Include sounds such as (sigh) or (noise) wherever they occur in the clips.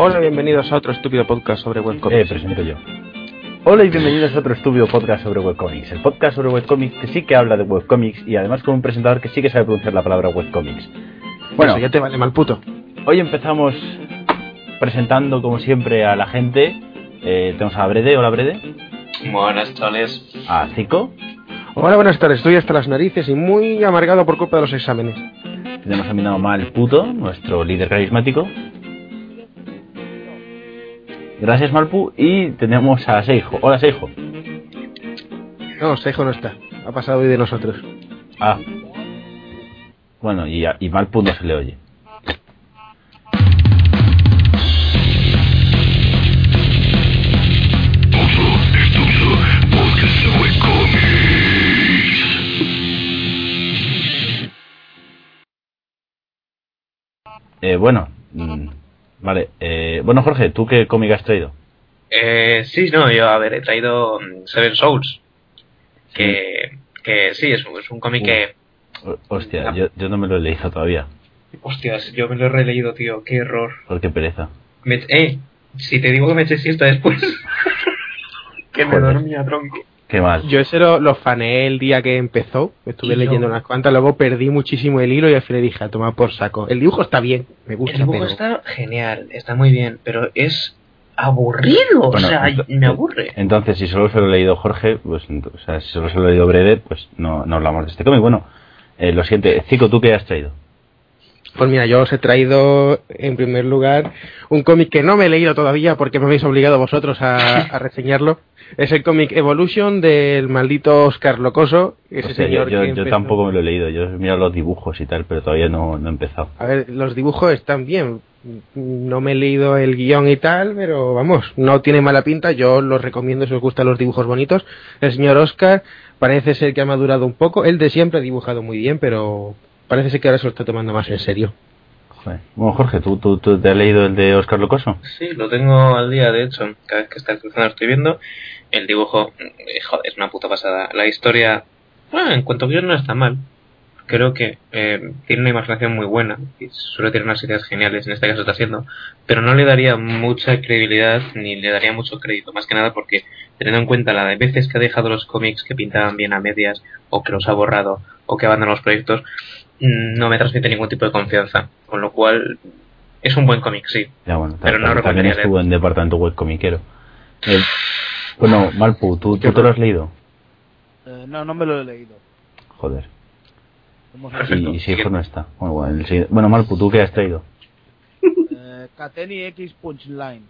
Hola, bienvenidos a otro estúpido podcast sobre Eh, webcomics. presento yo. Hola y bienvenidos a otro estúpido podcast sobre webcomics. El podcast sobre webcomics que sí que habla de webcomics y además con un presentador que sí que sabe pronunciar la palabra webcomics. Bueno, Eso ya te vale mal puto. hoy empezamos presentando como siempre a la gente. Eh, tenemos a Brede, hola Brede, Buenas tardes. a Zico, Hola, buenas tardes. Estoy hasta las narices y muy amargado por culpa de los exámenes. tenemos a Mal Puto, nuestro líder carismático. Gracias Malpu y tenemos a Seijo. Hola Seijo. No, Seijo no está. Ha pasado hoy de nosotros. Ah. Bueno, y, a- y Malpu no se le oye. Eh, bueno, mm, vale. Eh, bueno, Jorge, ¿tú qué cómic has traído? Eh, sí, no, yo, a ver, he traído mm, Seven Souls. Que, que sí, es, un- es un cómic que. Hostia, yo, yo no me lo he leído todavía. Hostias, yo me lo he releído, tío, qué error. Por qué pereza. Me- eh, si te digo que me eché siesta después. (laughs) que me Joder. dormía tronco. Qué mal. Yo ese lo, lo faneé el día que empezó. Estuve Y yo- leyendo unas cuantas, luego perdí muchísimo el hilo y al final dije, a tomar por saco. El dibujo está bien, me gusta, El dibujo pero... está genial, está muy bien, pero es aburrido. Bueno, o sea, me aburre. Entonces, si solo se lo ha leído Jorge, pues, o sea, si solo se lo ha leído Brede, pues no, no hablamos de este cómic. Bueno, eh, lo siguiente, Zico, ¿tú qué has traído? Pues mira, yo os he traído en primer lugar un cómic que no me he leído todavía porque me habéis obligado vosotros a, a reseñarlo. Es el cómic Evolution del maldito Oscar Locoso. Ese Hostia, yo, señor yo, yo empezó- tampoco me lo he leído, yo he mirado los dibujos y tal, pero todavía no, no he empezado. A ver, los dibujos están bien. No me he leído el guion y tal, pero vamos, no tiene mala pinta. Yo los recomiendo si os gustan los dibujos bonitos. El señor Oscar parece ser que ha madurado un poco. Él de siempre ha dibujado muy bien, pero parece ser que ahora se lo está tomando más en serio. Bueno, Jorge, ¿tú, tú, tú te has leído el de Oscar Locoso? Sí, lo tengo al día, de hecho. Cada vez que está cruzando lo estoy viendo. El dibujo, eh, joder, es una puta pasada. La historia, bueno, en cuanto a guion no está mal. Creo que eh, tiene una imaginación muy buena y suele tener unas ideas geniales, en este caso está haciendo, pero no le daría mucha credibilidad ni le daría mucho crédito, más que nada porque teniendo en cuenta la de veces que ha dejado los cómics que pintaban bien a medias o que los ha borrado o que abandonan los proyectos, no me transmite ningún tipo de confianza, con lo cual es un buen cómic, sí, Ya, bueno, Pero no también estuvo en departamento webcomiquero. Eh, bueno, Malpu, ¿tú, ¿tú te lo has leído? Eh, no, no me lo he leído. Joder. Y, y si hijo no está. Bueno, bueno, el bueno, Malpu, ¿tú qué has traído? eh, X Punchline.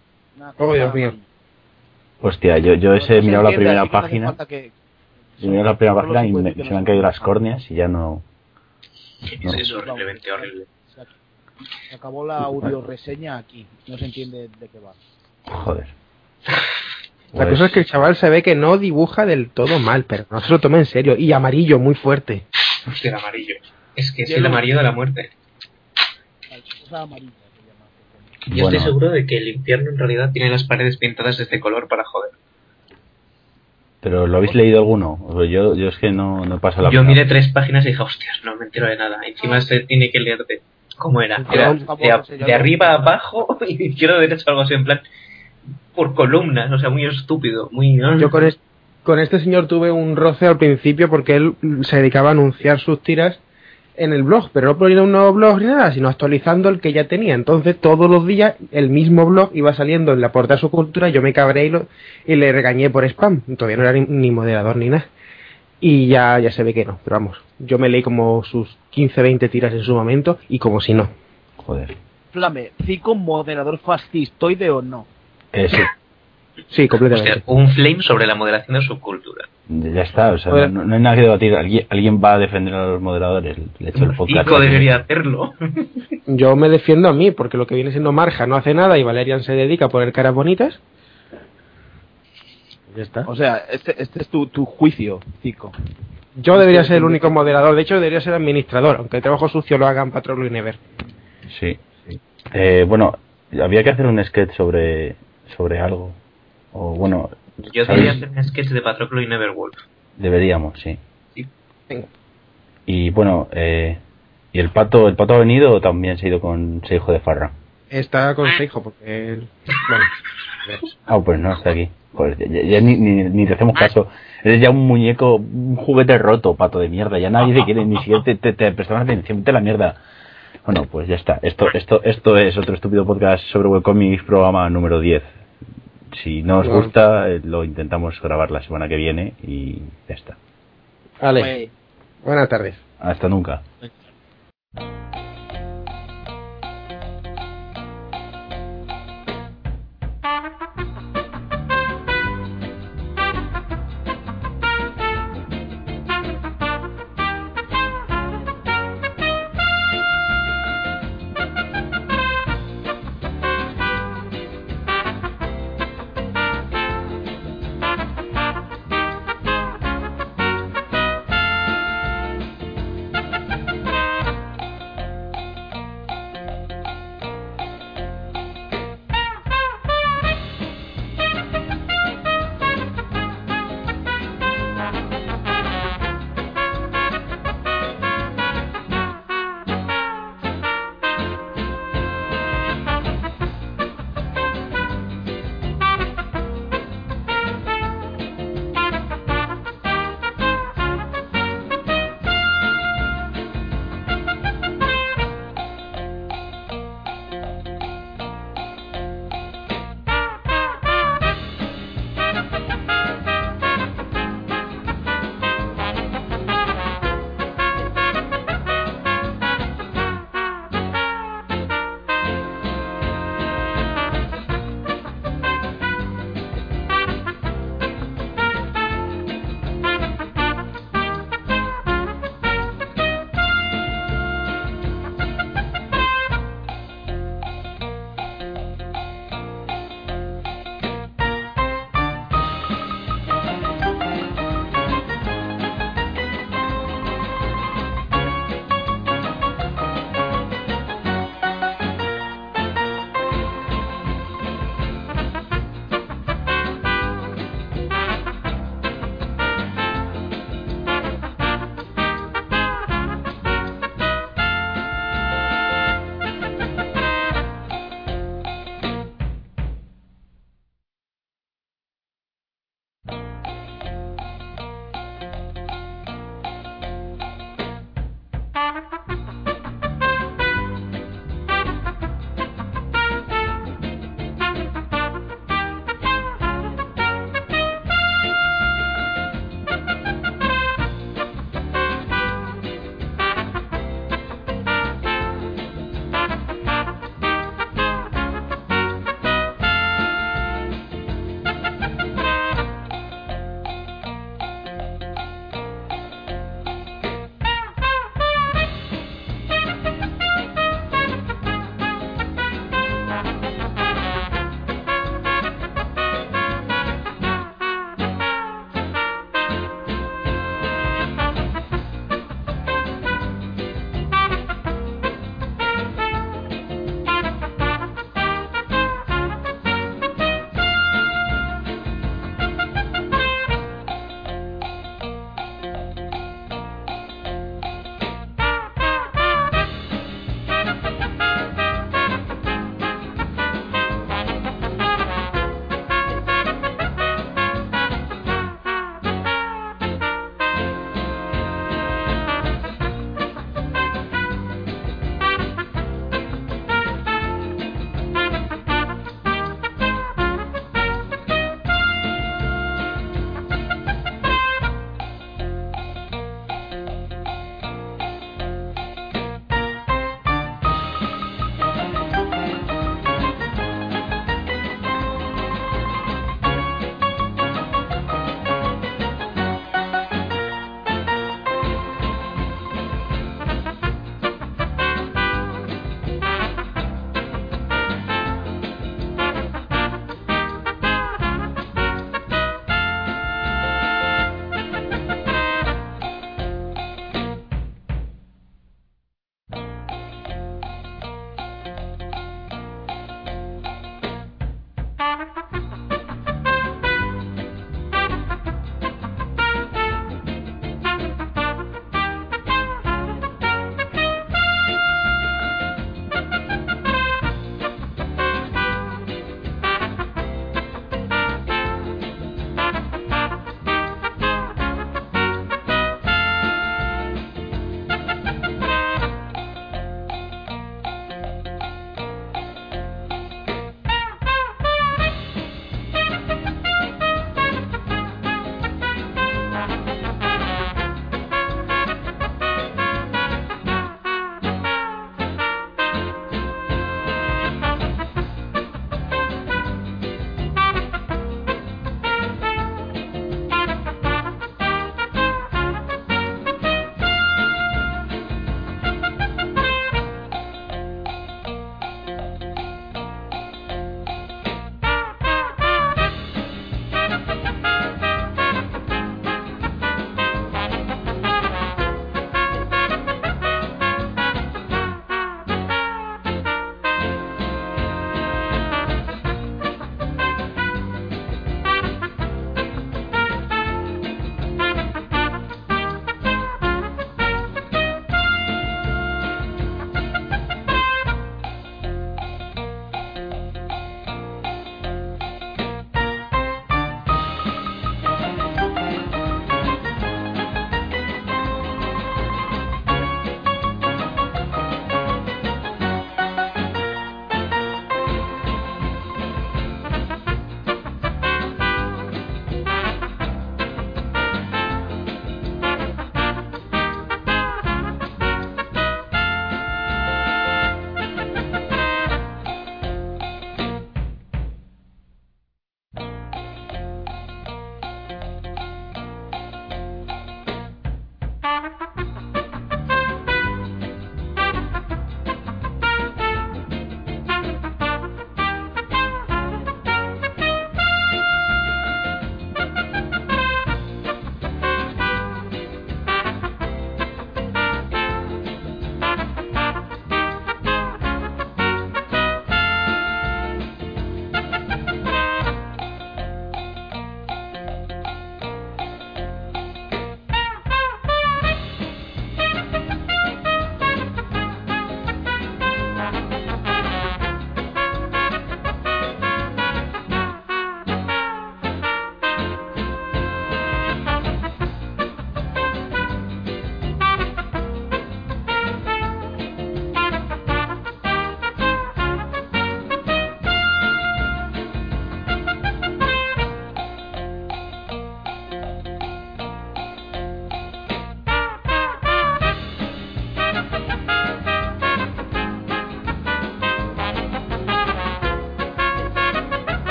Oh, Dios mío. Hostia, yo, yo ese se he mirado la primera página. He mirado la primera página y me- se me han caído las córneas y ya no. No. es horriblemente horrible. Se acabó la audio reseña aquí. No se entiende de qué va. Joder. La Pues- cosa es que el chaval se ve que no dibuja del todo mal, pero no se lo toma en serio. Y amarillo, muy fuerte. Hostia, el amarillo. Es que es el amarillo de la muerte. Este. Yo estoy seguro de que el infierno en realidad tiene las paredes pintadas de este color para joder. ¿Pero lo habéis leído alguno? O sea, yo, yo es que no, no pasa la Yo miré tres páginas y dije, hostias, no me entero de nada. Encima se tiene que leerte. ¿Cómo era? Era de, a- de arriba a abajo (laughs) y de izquierda a derecha, algo así, en plan, por columnas, o sea, muy estúpido, muy... Yo con, es- con este señor tuve un roce al principio porque él se dedicaba a anunciar sus tiras en el blog, pero no ponía un nuevo blog ni nada, sino actualizando el que ya tenía. Entonces todos los días el mismo blog iba saliendo en la portada de su cultura, yo me cabré y, lo- y le regañé por spam. Todavía no era ni, ni moderador ni nada. Y ya, ya se ve que no, pero vamos, yo me leí como sus 15, 20 tiras en su momento y como si no. Joder. Flame, ¿Cico moderador fascistoide o no? Eh, sí. Sí, completamente. Un flame sobre la moderación de subcultura. Ya está, o sea, no, no hay nada que debatir. Alguien, alguien va a defender a los moderadores. Le echo el podcast. Tico debería hacerlo. (laughs) Yo me defiendo a mí, porque lo que viene siendo Marja no hace nada y Valerian se dedica a poner caras bonitas. Ya está. O sea, este, este es tu, tu juicio, Zico. Yo debería ser el único moderador, de hecho debería ser administrador, aunque el trabajo sucio lo hagan Patrol y Never. Sí. Eh, bueno, había que hacer un sketch sobre, sobre algo. O bueno, Yo debería hacer un sketch de Patroclo y Neverwolf. deberíamos, sí. Sí. Venga. Y bueno, eh, ¿y el pato, el pato ha venido o también se ha ido con ese hijo de Farra? Está con Seijo, porque él... Bueno, Ah, pues no, está aquí. Pues ya, ni, ni, ni te hacemos caso. Eres ya un muñeco, un juguete roto, pato de mierda. Ya nadie te quiere, ni siquiera te, te, te prestamos atención. Vete a la mierda. Bueno, pues ya está. Esto, esto, esto es otro estúpido podcast sobre webcomics, programa número 10. Si no os Bueno. gusta, eh, lo intentamos grabar la semana que viene y ya está. vale, buenas tardes. Hasta nunca.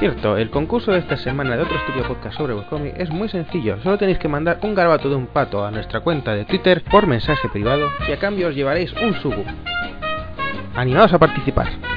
Cierto, el concurso de esta semana de otro estudio podcast sobre webcomic es muy sencillo. Solo tenéis que mandar un garbato de un pato a nuestra cuenta de Twitter por mensaje privado y a cambio os llevaréis un subu. Animados a participar.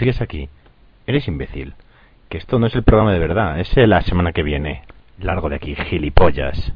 Sigues aquí. Eres imbécil. Que esto no es el programa de verdad, es la semana que viene. Largo de aquí, gilipollas.